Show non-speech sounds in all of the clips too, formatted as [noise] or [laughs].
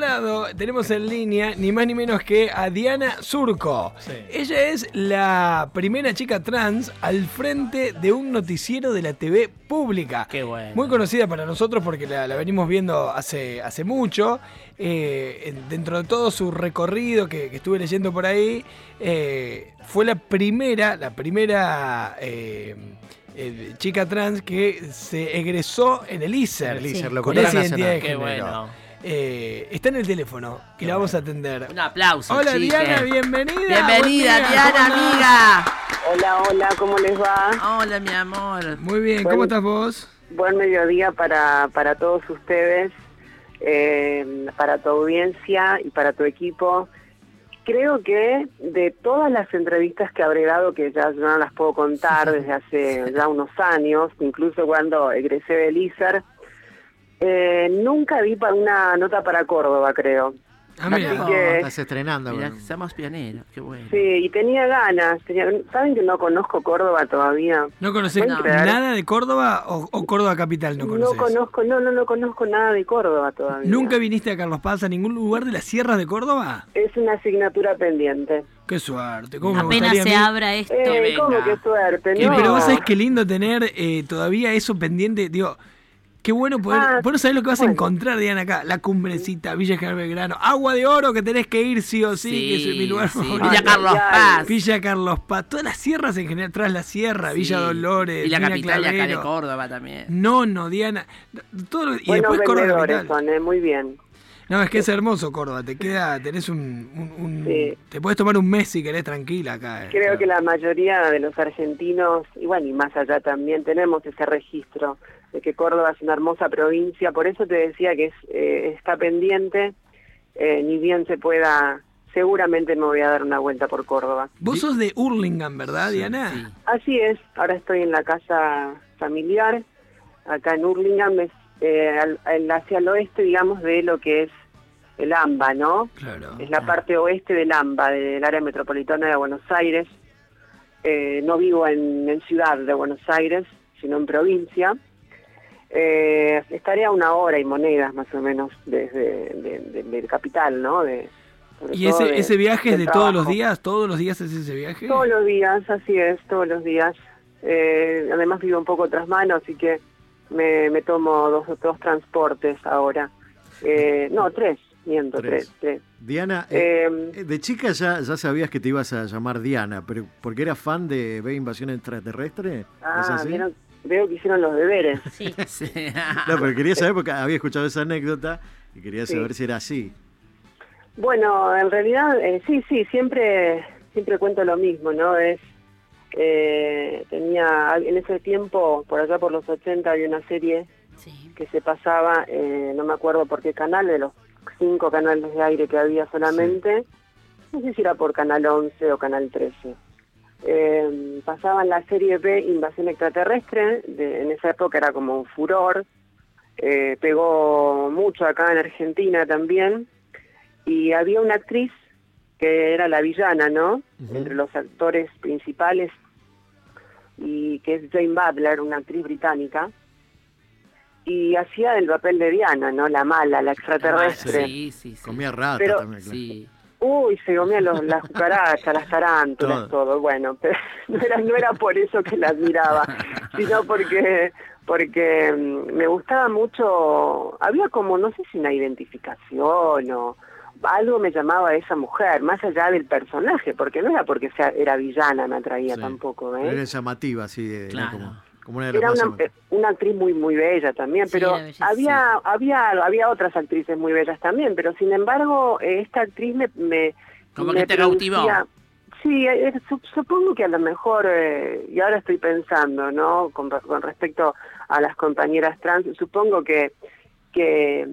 lado tenemos en línea ni más ni menos que a Diana Surco. Sí. Ella es la primera chica trans al frente de un noticiero de la TV pública. Qué bueno. Muy conocida para nosotros porque la, la venimos viendo hace, hace mucho. Eh, en- dentro de todo su recorrido que, que estuve leyendo por ahí, eh, fue la primera, la primera eh, eh, chica trans que se egresó en el ISER. El ISER, con esa identidad de nacional. Qué bueno. Eh, está en el teléfono y la vamos a atender. Un aplauso. Hola. Diana, bienvenida. Bienvenida, día, Diana, amiga. Hola, hola, ¿cómo les va? Hola, mi amor. Muy bien, Buen- ¿cómo estás vos? Buen mediodía para, para todos ustedes, eh, para tu audiencia y para tu equipo. Creo que de todas las entrevistas que habré dado, que ya yo no las puedo contar [laughs] desde hace ya unos años, incluso cuando egresé del ISER, eh, nunca vi para una nota para Córdoba, creo. Ah, Así mira. que- Estás estrenando. Mira, con- somos pioneros. Qué bueno. Sí, y tenía ganas. tenía- ¿Saben que no conozco Córdoba todavía? ¿No conoces ¿Pueden creer? nada de Córdoba o, o Córdoba Capital no conoces? conozco, no, no, no conozco nada de Córdoba todavía. ¿Nunca viniste a Carlos Paz a ningún lugar de las sierras de Córdoba? Es una asignatura pendiente. Qué suerte, cómo me Apenas gustaría se abra esto. Eh. ¿Cómo que suerte? Eh, no. pero vos sabés qué lindo tener eh, todavía eso pendiente. Digo, qué bueno poder. Ah, vos no sabés lo que vas a bueno. encontrar, Diana, acá. La cumbrecita, Villa General Belgrano. Agua de oro que tenés que ir sí o sí, que es mi lugar sí. favorito. Villa Carlos. Paz. Villa Carlos Paz. Todas las sierras en general, tras la sierra, Villa. Dolores, Y la Mina capital de acá de Clavero. Córdoba también. No, no, Diana. Todo y Buenos después Córdoba Capital. son, eh, muy bien. No, es que es hermoso Córdoba, te queda, tenés un, un- un- Sí. te puedes tomar un mes si querés tranquila acá. eh. Creo que la mayoría de los argentinos, y bueno, y más allá también, tenemos ese registro de que Córdoba es una hermosa provincia. Por eso te decía que es, eh, está pendiente, eh, ni bien se pueda, seguramente me voy a dar una vuelta por Córdoba. Vos sos de Hurlingham, ¿verdad, Diana? Sí. Así es, ahora estoy en la casa familiar, acá en Hurlingham, es, eh, al- hacia el oeste, digamos, de lo que es el AMBA, ¿no? Claro. Es la parte oeste del AMBA, del área metropolitana de Buenos Aires. Eh, no vivo en, en ciudad de Buenos Aires, sino en provincia. Eh, estaría a una hora y monedas más o menos desde de, capital, ¿no? De, ¿Y ese, ese viaje es de todos los días? ¿Todos los días es ese viaje? Todos los días, así es, todos los días. Eh, además vivo un poco tras mano, así que me, me tomo dos, dos transportes ahora. Eh, no, tres, miento, Tres. tres. tres. Diana, eh, Eh, de chica ya, ya sabías que te ibas a llamar Diana, pero porque eras fan de ver Invasión Extraterrestre. ¿Es ah, así? vieron- veo que hicieron los deberes. [laughs] Sí. [laughs] Sí. No, pero quería saber porque había escuchado esa anécdota y quería Sí. saber si era así. Bueno, en realidad, eh, sí, sí, siempre, siempre cuento lo mismo, ¿no? Es, eh, tenía, en ese tiempo, por allá por los 80, había una serie Sí. que se pasaba, eh, no me acuerdo por qué canal, de los cinco canales de aire que había solamente, no sé si era por Canal 11 o Canal 13. Eh, pasaban la serie B Invasión Extraterrestre, de- en esa época era como un furor, eh, pegó mucho acá en Argentina también, y había una actriz que era la villana, ¿no? Entre los actores principales, y que es Jane Butler, una actriz británica, y hacía el papel de Diana, ¿no? La mala, la extraterrestre. Ah, Sí, sí, sí. Comía rata Pero- también. claro. Sí. Uy, se comía los, las cucarachas, las tarántulas, Todo. todo. Bueno, pero [laughs] no era, no era por eso que la admiraba, [laughs] sino porque porque mm, me gustaba mucho, había como, no sé si una identificación o algo me llamaba a esa mujer, más allá del personaje, porque no era porque sea, era villana, me atraía Sí. tampoco, ¿eh? Era llamativa, así, de, era Claro. como, como una de Era una, actriz muy muy bella también, Sí, pero bellísima. había había había otras actrices muy bellas también, pero sin embargo eh, esta actriz me, me Como me que te cautivó. producía- Sí, eh, su- supongo que a lo mejor, eh, y ahora estoy pensando, ¿no? Con, con respecto a las compañeras trans, supongo que, que,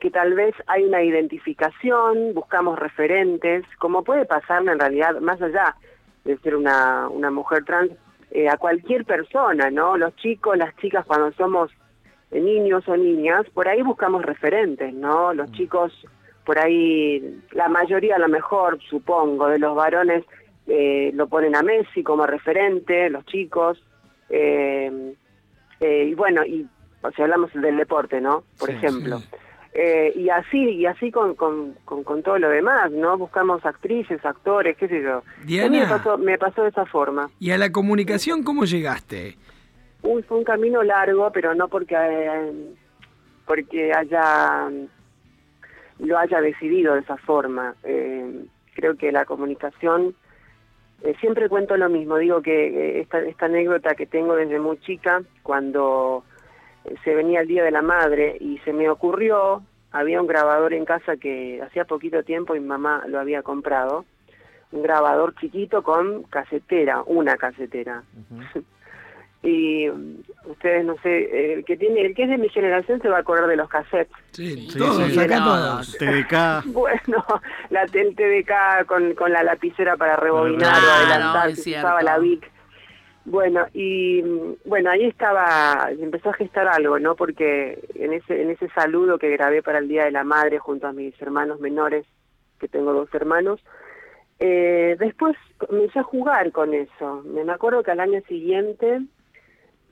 que tal vez hay una identificación, buscamos referentes, como puede pasarle en realidad, más allá de ser una, una mujer trans, eh, a cualquier persona, ¿no? Los chicos, las chicas cuando somos eh, niños o niñas, por ahí buscamos referentes, ¿no? Los chicos, por ahí, la mayoría a lo mejor, supongo, de los varones eh, lo ponen a Messi como referente, los chicos, eh, eh, y bueno, y o sea, hablamos del deporte, ¿no? Por Sí, ejemplo. sí. Eh, y así, y así con, con, con, con todo lo demás, ¿no? Buscamos actrices, actores, qué sé yo. A mí me pasó, me pasó de esa forma. ¿y a la comunicación cómo llegaste? Uy, fue un camino largo, pero no porque eh, porque haya lo haya decidido de esa forma. Eh, creo que la comunicación eh, siempre cuento lo mismo. Digo que esta, esta anécdota que tengo desde muy chica, cuando se venía el día de la madre y se me ocurrió, había un grabador en casa que hacía poquito tiempo mi mamá lo había comprado, un grabador chiquito con casetera, una casetera. [laughs] y mm, ustedes no sé, el que tiene, el que es de mi generación se va a acordar de los cassettes. Sí, Sí, todos, sí. acá No, todos. TDK. Bueno, la, el TDK con, con la lapicera para rebobinar Claro, o adelantar, es que se usaba la Vic. Bueno, y mm, bueno, ahí estaba, empezó a gestar algo, ¿no? Porque en ese, en ese saludo que grabé para el Día de la Madre junto a mis hermanos menores, que tengo dos hermanos, eh, después comencé a jugar con eso. Me, acuerdo que al año siguiente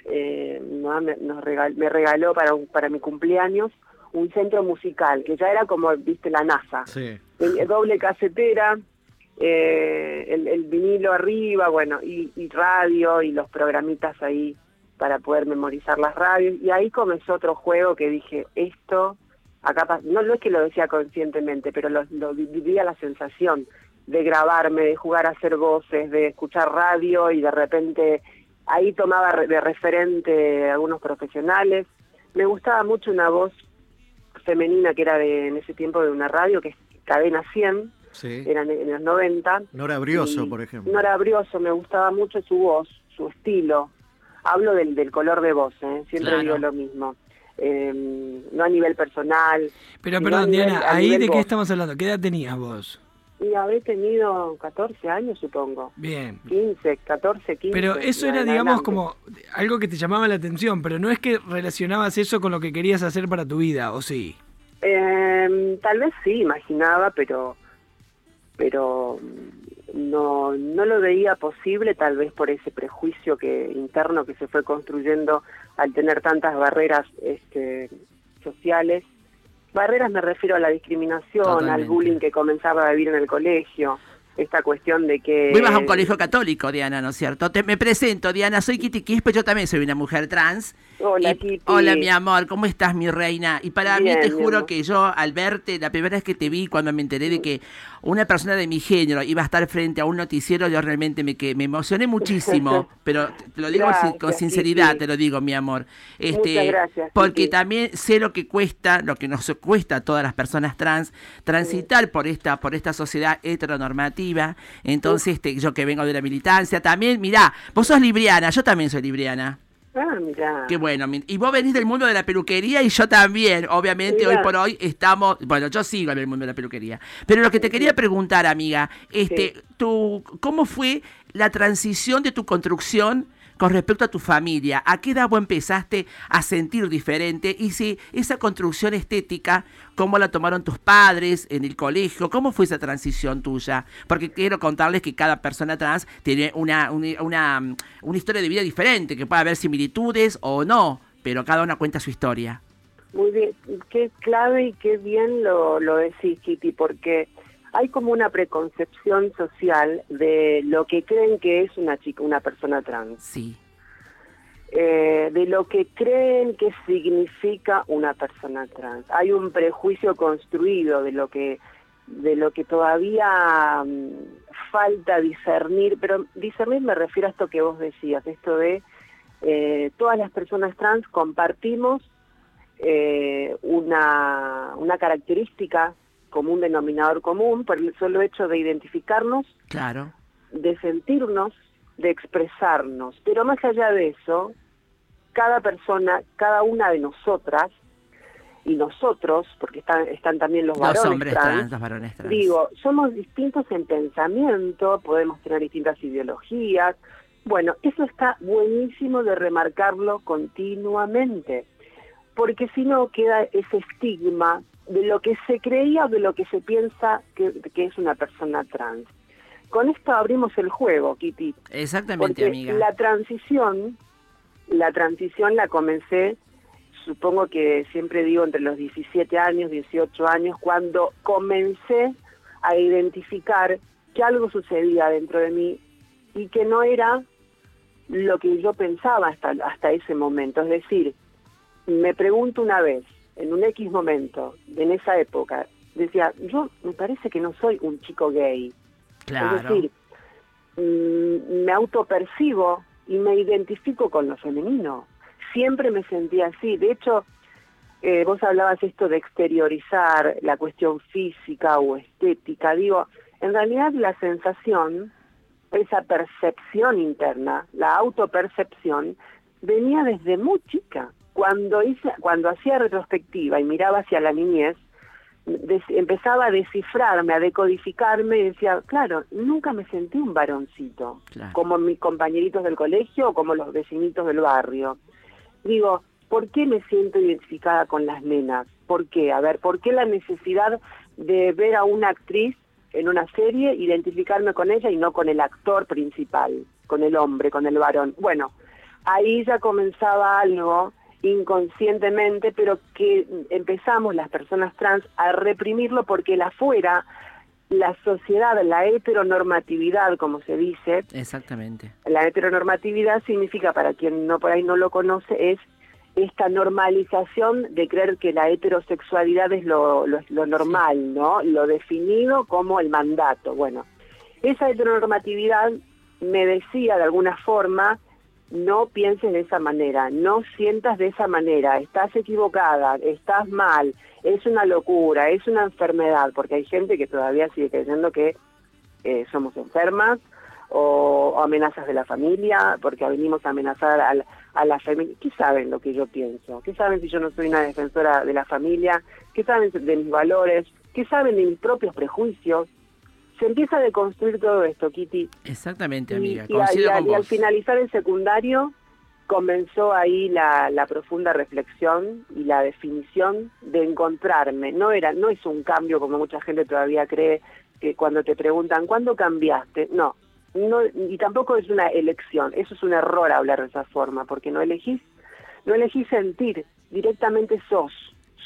eh, mamá me, nos regal- me regaló para, un- para mi cumpleaños un centro musical, que ya era como, viste, la NASA. Sí. Doble casetera, eh, el, vinilo arriba, bueno, y, y radio y los programitas ahí para poder memorizar las radios. Y ahí comenzó otro juego que dije, esto, acá no, no es que lo decía conscientemente, pero lo, lo vi- vivía la sensación de grabarme, de jugar a hacer voces, de escuchar radio y de repente ahí tomaba de referente algunos profesionales. Me gustaba mucho una voz femenina que era de, en ese tiempo de una radio que es Cadena 100, Sí. eran en los 90. Nora Brioso, por ejemplo. Nora Brioso, me gustaba mucho su voz, su estilo. Hablo del, del color de voz, ¿eh? siempre Claro. digo lo mismo. Eh, no a nivel personal. Pero perdón, nivel- Diana, ¿ahí de qué voz. estamos hablando? ¿Qué edad tenías vos? Y habré tenido 14 años, supongo. Bien. 15, 14, 15. Pero eso era, digamos, como algo que te llamaba la atención, pero no es que relacionabas eso con lo que querías hacer para tu vida, ¿o sí? Eh, tal vez sí, imaginaba, pero pero no no lo veía posible, tal vez por ese prejuicio que interno que se fue construyendo al tener tantas barreras este, sociales. Barreras me refiero a la discriminación, Totalmente. al bullying que comenzaba a vivir en el colegio, esta cuestión de que... Vos ibas a un colegio católico, Diana, ¿no es cierto? Te, me presento, Diana, soy Kitty Quispe, yo también soy una mujer trans. Hola, Y- Kitty. Hola, mi amor, ¿cómo estás, mi reina? Y para Bien, mí, te juro que yo, al verte, la primera vez que te vi, cuando me enteré de que una persona de mi género iba a estar frente a un noticiero, yo realmente me, que, me emocioné muchísimo, [laughs] pero te lo digo sin- con sinceridad, te lo digo, mi amor. Este, Muchas gracias, Porque también sé lo que cuesta, lo que nos cuesta a todas las personas trans, transitar por esta, por esta sociedad heteronormativa. Entonces, este, yo que vengo de la militancia, también, mirá, vos sos libriana, yo también soy libriana. Ah, mirá. Qué bueno. Y vos venís del mundo de la peluquería y yo también. Obviamente hoy por hoy estamos, bueno, yo sigo en el mundo de la peluquería. Pero lo que te quería preguntar, amiga, este, tu, ¿cómo fue la transición de tu construcción con respecto a tu familia? ¿A qué edad vos empezaste a sentir diferente? Y si esa construcción estética, ¿cómo la tomaron tus padres en el colegio? ¿Cómo fue esa transición tuya? Porque quiero contarles que cada persona trans tiene una, una, una, una historia de vida diferente, que puede haber similitudes o no, pero cada una cuenta su historia. Muy bien, qué clave y qué bien lo, lo decís, Kitty, porque hay como una preconcepción social de lo que creen que es una chica, una persona trans, Sí, eh, de lo que creen que significa una persona trans. Hay un prejuicio construido de lo que de lo que todavía mm, falta discernir, pero discernir me refiero a esto que vos decías, esto de eh, todas las personas trans compartimos eh, una, una característica como un denominador común por el solo hecho de identificarnos, claro. de sentirnos, de expresarnos. Pero más allá de eso, cada persona, cada una de nosotras y nosotros, porque están, están también los, Los varones hombres trans, trans, los varones trans. Digo, somos distintos en pensamiento, podemos tener distintas ideologías. Bueno, eso está buenísimo de remarcarlo continuamente, porque si no queda ese estigma de lo que se creía o de lo que se piensa que, que es una persona trans. Con esto abrimos el juego, Kitty. Exactamente, Porque amiga. la transición, la transición la comencé supongo que siempre digo entre los 17 años, 18 años, cuando comencé a identificar que algo sucedía dentro de mí y que no era lo que yo pensaba hasta, hasta ese momento. Es decir, me pregunto una vez, en un X momento, en esa época, decía, yo me parece que no soy un chico gay. Claro. Es decir, mm, me autopercibo y me identifico con lo femenino. Siempre me sentía así. De hecho, eh, vos hablabas esto de exteriorizar la cuestión física o estética. Digo, en realidad la sensación, esa percepción interna, la autopercepción, venía desde muy chica. Cuando, hice, cuando hacía retrospectiva y miraba hacia la niñez, des- empezaba a descifrarme, a decodificarme y decía, claro, nunca me sentí un varoncito, Claro. como mis compañeritos del colegio o como los vecinitos del barrio. Digo, ¿por qué me siento identificada con las nenas? ¿Por qué? A ver, ¿por qué la necesidad de ver a una actriz en una serie, identificarme con ella y no con el actor principal, con el hombre, con el varón? Bueno, ahí ya comenzaba algo inconscientemente, pero que empezamos las personas trans a reprimirlo porque el afuera, la sociedad, la heteronormatividad, como se dice, Exactamente. la heteronormatividad significa, para quien no por ahí no lo conoce, es esta normalización de creer que la heterosexualidad es lo, lo, lo normal, ¿no? Lo definido como el mandato. Bueno, esa heteronormatividad me decía de alguna forma, no pienses de esa manera, no sientas de esa manera, estás equivocada, estás mal, es una locura, es una enfermedad, porque hay gente que todavía sigue creyendo que eh, somos enfermas o, amenazas de la familia, porque venimos a amenazar a la, a la familia. ¿Qué saben lo que yo pienso? ¿Qué saben si yo no soy una defensora de la familia? ¿Qué saben de mis valores? ¿Qué saben de mis propios prejuicios? Se empieza a deconstruir todo esto, Kitty. Exactamente, amiga. y a- Coincido y a- con y al finalizar el secundario comenzó ahí la, la profunda reflexión y la definición de encontrarme. No era, no es un cambio como mucha gente todavía cree que cuando te preguntan ¿cuándo cambiaste? No, no y tampoco es una elección. Eso es un error hablar de esa forma porque no elegís, no elegís sentir, directamente sos,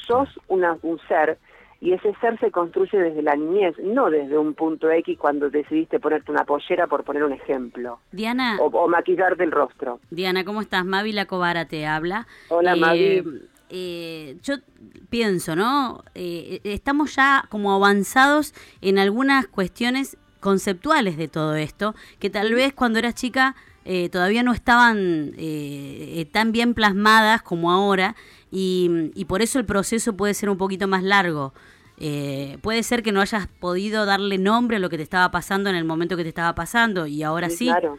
sos una, un ser y ese ser se construye desde la niñez, no desde un punto X cuando decidiste ponerte una pollera, por poner un ejemplo, Diana, o, o maquillarte el rostro. Diana, ¿cómo estás? Mavi La Cobara te habla. Hola, Mavi. eh, yo pienso, ¿no? Eh, estamos ya como avanzados en algunas cuestiones conceptuales de todo esto, que tal vez cuando eras chica eh, todavía no estaban eh, tan bien plasmadas como ahora, y, y por eso el proceso puede ser un poquito más largo. Eh, puede ser que no hayas podido darle nombre a lo que te estaba pasando en el momento que te estaba pasando, y ahora sí, Claro,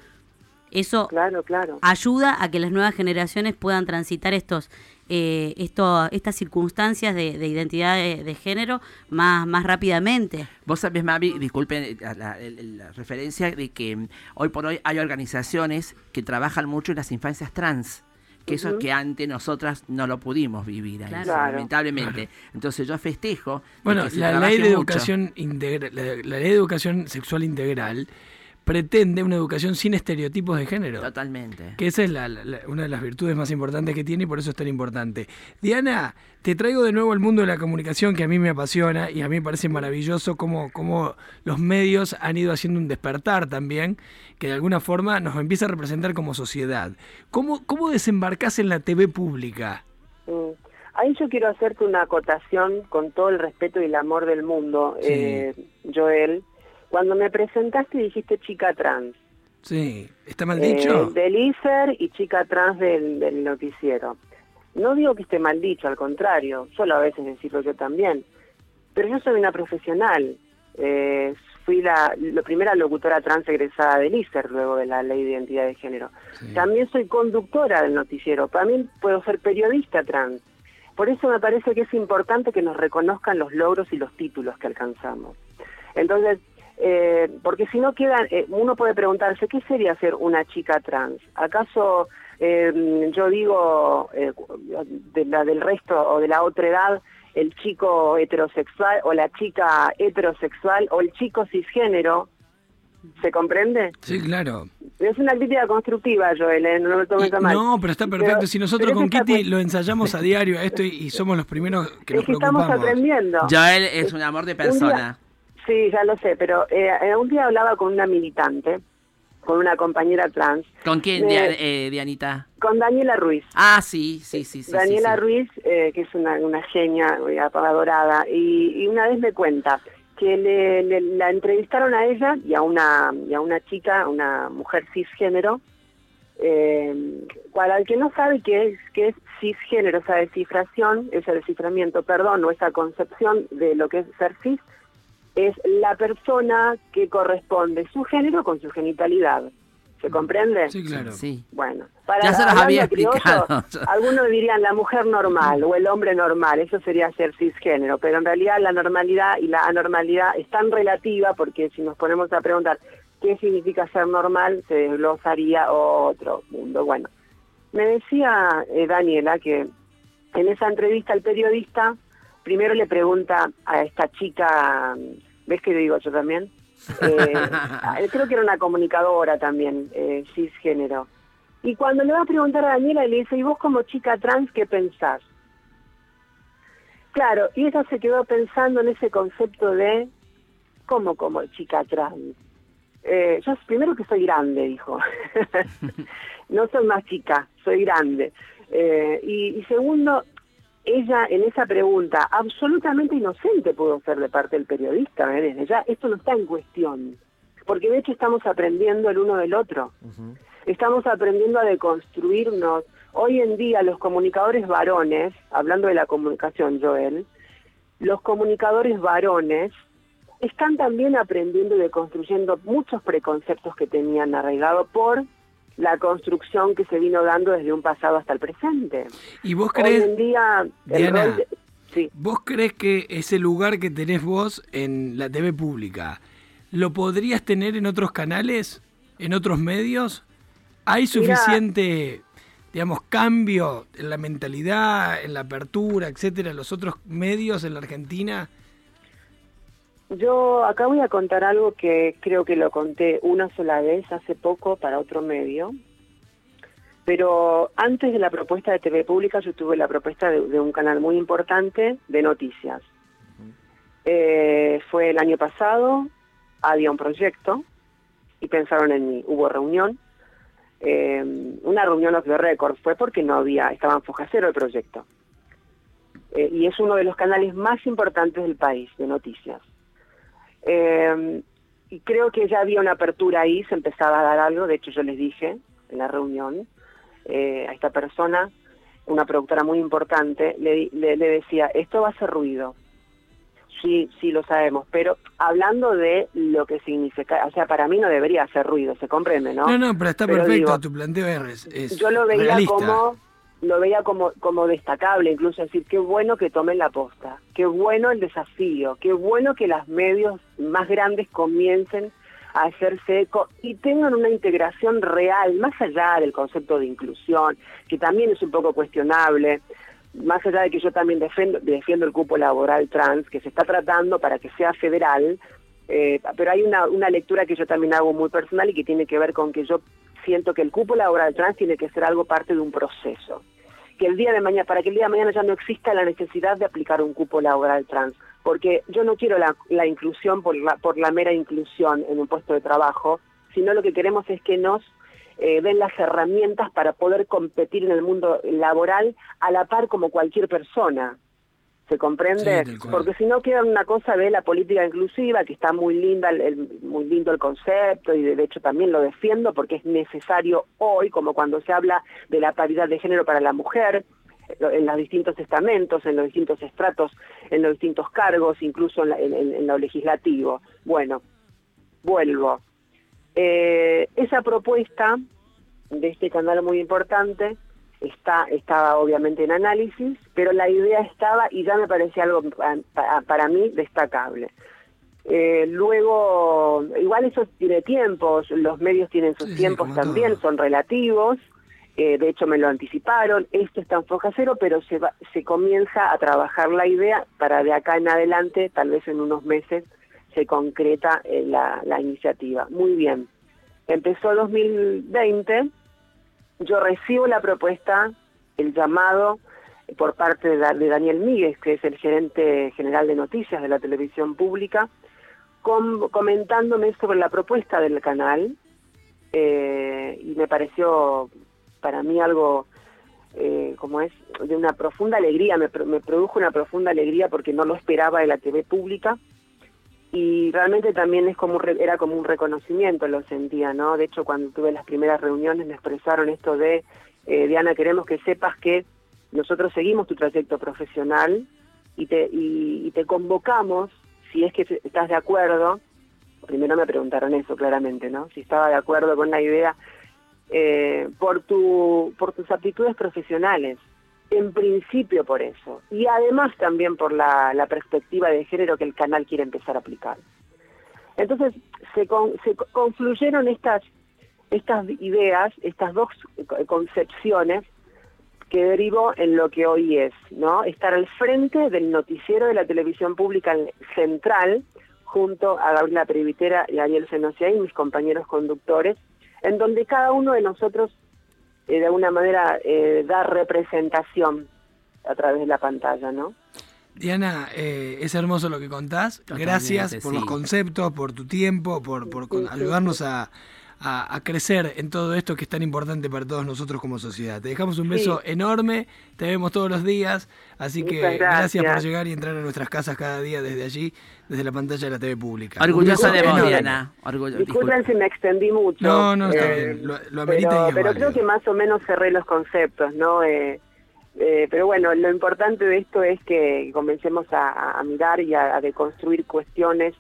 eso claro, claro. ayuda a que las nuevas generaciones puedan transitar estos, eh, esto, estas circunstancias de, de identidad de, de género más, más rápidamente. Vos sabés, Mavi, disculpen la, la- la referencia de que mm, hoy por hoy hay organizaciones que trabajan mucho en las infancias trans. Que eso Ujú. que antes nosotras no lo pudimos vivir ahí, Claro. Lamentablemente. Entonces yo festejo. Bueno, la ley de educación integra- la, la ley de educación sexual integral pretende una educación sin estereotipos de género. Totalmente. Que esa es la- la- la- una de las virtudes más importantes que tiene y por eso es tan importante. Diana, te traigo de nuevo al mundo de la comunicación que a mí me apasiona y a mí me parece maravilloso cómo, cómo los medios han ido haciendo un despertar también, que de alguna forma nos empieza a representar como sociedad. ¿Cómo, cómo desembarcás en la TV pública? Mm. Ahí yo quiero hacerte una acotación con todo el respeto y el amor del mundo, Sí. eh, Joel. Cuando me presentaste dijiste chica trans. Sí, ¿está mal Eh, dicho? del ISER y chica trans del, del noticiero. No digo que esté mal dicho, al contrario, solo a veces decirlo yo también. Pero yo soy una profesional. Eh, fui la, la primera locutora trans egresada del ISER luego de la ley de identidad de género. Sí. También soy conductora del noticiero. También puedo ser periodista trans. Por eso me parece que es importante que nos reconozcan los logros y los títulos que alcanzamos. Entonces, eh, porque si no quedan, eh, uno puede preguntarse, ¿qué sería ser una chica trans? ¿Acaso eh, yo digo eh, de la del resto o de la otra edad, el chico heterosexual o la chica heterosexual o el chico cisgénero? ¿Se comprende? Sí, claro. Es una crítica constructiva, Joel, ¿eh? no lo tomes a mal. no, pero está perfecto. Pero- si nosotros con Kitty lo ensayamos a diario esto y, y somos los primeros que nos Es que estamos preocupamos. aprendiendo. Joel es un amor de persona. Sí, ya lo sé, pero eh, eh, un día hablaba con una militante, con una compañera trans, ¿Con quién, Eh, Dia- Dianita? con Daniela Ruiz. Ah, sí, sí, sí. sí Daniela sí, sí. Ruiz, eh, que es una, una genia, eh, adorada, y, y una vez me cuenta que le, le- la entrevistaron a ella y a una, y a una chica, una mujer cisgénero, eh, para el que no sabe qué es, qué es cisgénero, esa descifración, ese desciframiento, perdón, o esa concepción de lo que es ser cis, es la persona que corresponde su género con su genitalidad. ¿Se comprende? Sí, claro. Sí. Bueno, para Ya se los hablando había explicado. [laughs] algunos dirían la mujer normal o el hombre normal, eso sería ser cisgénero, pero en realidad la normalidad y la anormalidad es tan relativa porque si nos ponemos a preguntar qué significa ser normal, se desglosaría otro mundo. Bueno, me decía eh, Daniela que en esa entrevista el periodista primero le pregunta a esta chica, ¿ves que digo yo también? Eh, [laughs] creo que era una comunicadora también, eh, cisgénero. Y cuando le va a preguntar a Daniela, le dice, ¿y vos como chica trans qué pensás? Claro, y ella se quedó pensando en ese concepto de, ¿cómo como chica trans? Eh, yo primero que soy grande, dijo. [laughs] [laughs] no soy más chica, soy grande. Eh, y, y segundo, ella en esa pregunta absolutamente inocente pudo ser de parte del periodista, ¿eh? desde ya, esto no está en cuestión, porque de hecho estamos aprendiendo el uno del otro, estamos aprendiendo a deconstruirnos. Hoy en día los comunicadores varones, hablando de la comunicación, Joel, los comunicadores varones están también aprendiendo y deconstruyendo muchos preconceptos que tenían arraigado por la construcción que se vino dando desde un pasado hasta el presente. ¿Y vos Hoy crees, en día el Diana, rol de- sí. vos crees que ese lugar que tenés vos en la TV pública, ¿lo podrías tener en otros canales, en otros medios? ¿Hay suficiente, digamos, cambio en la mentalidad, en la apertura, etcétera, en los otros medios en la Argentina? Yo acá voy a contar algo que creo que lo conté una sola vez hace poco para otro medio, pero antes de la propuesta de TV Pública yo tuve la propuesta de, de un canal muy importante de noticias. Eh, fue el año pasado, había un proyecto y pensaron en mí, hubo reunión, eh, una reunión off the record fue porque no había, estaba en foja cero el proyecto. Eh, y es uno de los canales más importantes del país de noticias. Eh, y creo que ya había una apertura ahí, se empezaba a dar algo, de hecho yo les dije en la reunión eh, a esta persona, una productora muy importante, le, le, le decía, esto va a hacer ruido. Sí, sí lo sabemos, pero hablando de lo que significa, o sea, para mí no debería hacer ruido, se comprende, ¿no? No, no, pero está Pero perfecto, digo, tu planteo es, es yo lo veía realista. como lo veía como como destacable incluso decir qué bueno que tomen la posta qué bueno el desafío qué bueno que los medios más grandes comiencen a hacerse eco y tengan una integración real más allá del concepto de inclusión que también es un poco cuestionable más allá de que yo también defiendo, defiendo el cupo laboral trans que se está tratando para que sea federal eh, pero hay una, una lectura que yo también hago muy personal y que tiene que ver con que yo siento que el cupo laboral trans tiene que ser algo parte de un proceso. Que el día de mañana, para que el día de mañana ya no exista la necesidad de aplicar un cupo laboral trans, porque yo no quiero la, la inclusión por la, por la mera inclusión en un puesto de trabajo, sino lo que queremos es que nos eh, den las herramientas para poder competir en el mundo laboral a la par como cualquier persona. ¿Se comprende? Sí. Porque si no queda una cosa de la política inclusiva, que está muy linda, el, el- muy lindo el concepto, y de, hecho también lo defiendo porque es necesario hoy, como cuando se habla de la paridad de género para la mujer, en los distintos estamentos, en los distintos estratos, en los distintos cargos, incluso en, la- en- en- en lo legislativo. Bueno, vuelvo. Eh, esa propuesta de este canal muy importante está estaba obviamente en análisis, pero la idea estaba y ya me parecía algo pa- pa- para mí destacable. Eh, luego, igual eso tiene tiempos, los medios tienen sus Sí, tiempos también, todo. son relativos, eh, de hecho me lo anticiparon, esto está en foja cero, pero se, va- se comienza a trabajar la idea para de acá en adelante, tal vez en unos meses, se concreta eh, la, la iniciativa. Muy bien. Empezó 2020, yo recibo la propuesta, el llamado por parte de, Da- de Daniel Míguez, que es el gerente general de noticias de la televisión pública, com- comentándome sobre la propuesta del canal eh, y me pareció para mí algo eh, como es de una profunda alegría, me produjo una profunda alegría porque no lo esperaba de la TV pública y realmente también es como era como un reconocimiento lo sentía no de hecho cuando tuve las primeras reuniones me expresaron esto de eh, Diana queremos que sepas que nosotros seguimos tu trayecto profesional y te y, y te convocamos si es que estás de acuerdo primero me preguntaron eso claramente no si estaba de acuerdo con la idea eh, por tu por tus aptitudes profesionales en principio por eso y además también por la, la perspectiva de género que el canal quiere empezar a aplicar. Entonces se, con- se co- confluyeron estas estas ideas estas dos co- concepciones que derivó en lo que hoy es no estar al frente del noticiero de la televisión pública central junto a Gabriela Previtera y Ariel Senociaín, mis compañeros conductores, en donde cada uno de nosotros de alguna manera eh, da representación a través de la pantalla, ¿no? Diana, eh, es hermoso lo que contás. Totalmente, Gracias por los conceptos, por tu tiempo, por, por con- ayudarnos a, a- a crecer en todo esto que es tan importante para todos nosotros como sociedad. Te dejamos un beso enorme, te vemos todos los días, así que gracias. por llegar y entrar a nuestras casas cada día desde allí, desde la pantalla de la TV pública. Orgullosa de vos. Diana. Disculpen si me extendí mucho. eh, No, no, está bien, lo- lo amerita pero, y es pero válido. creo que más o menos cerré los conceptos, ¿no? Eh, eh, pero bueno, lo importante de esto es que comencemos a, a mirar y a, a deconstruir cuestiones,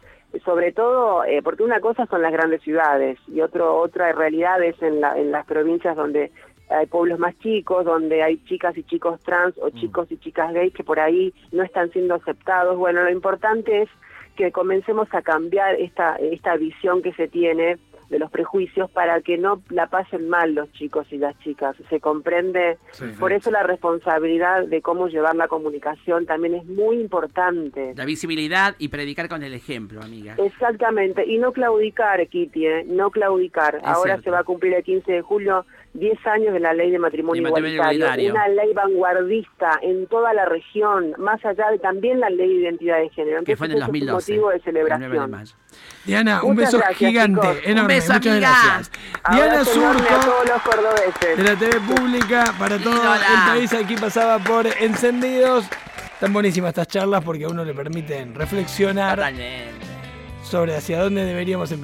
sobre todo eh, porque una cosa son las grandes ciudades y otro otra realidad es en, la, en las provincias donde hay pueblos más chicos, donde hay chicas y chicos trans o chicos y chicas gays que por ahí no están siendo aceptados. Bueno, lo importante es que comencemos a cambiar esta, esta visión que se tiene de los prejuicios para que no la pasen mal los chicos y las chicas. Se comprende, por eso la responsabilidad de cómo llevar la comunicación también es muy importante. La visibilidad y predicar con el ejemplo, amiga. Exactamente, y no claudicar, Kitty, ¿eh? no claudicar. Ahora cierto. se va a cumplir el 15 de julio 10 años de la ley de matrimonio, De matrimonio igualitario, igualitario. una ley vanguardista en toda la región, más allá de también la ley de identidad de género. Que fue en el Entonces, es un 2012. motivo de el 9 de celebración. Diana, un Muchas beso gracias, gigante, chicos. Un enorme. beso, Muchas amiga. gracias. Diana enorme a Surco. todos los cordobeses. de la TV pública para todo Ídola. el país. Aquí pasaba por Encendidos. Tan buenísimas estas charlas porque a uno le permiten reflexionar Totalmente. sobre hacia dónde deberíamos empezar.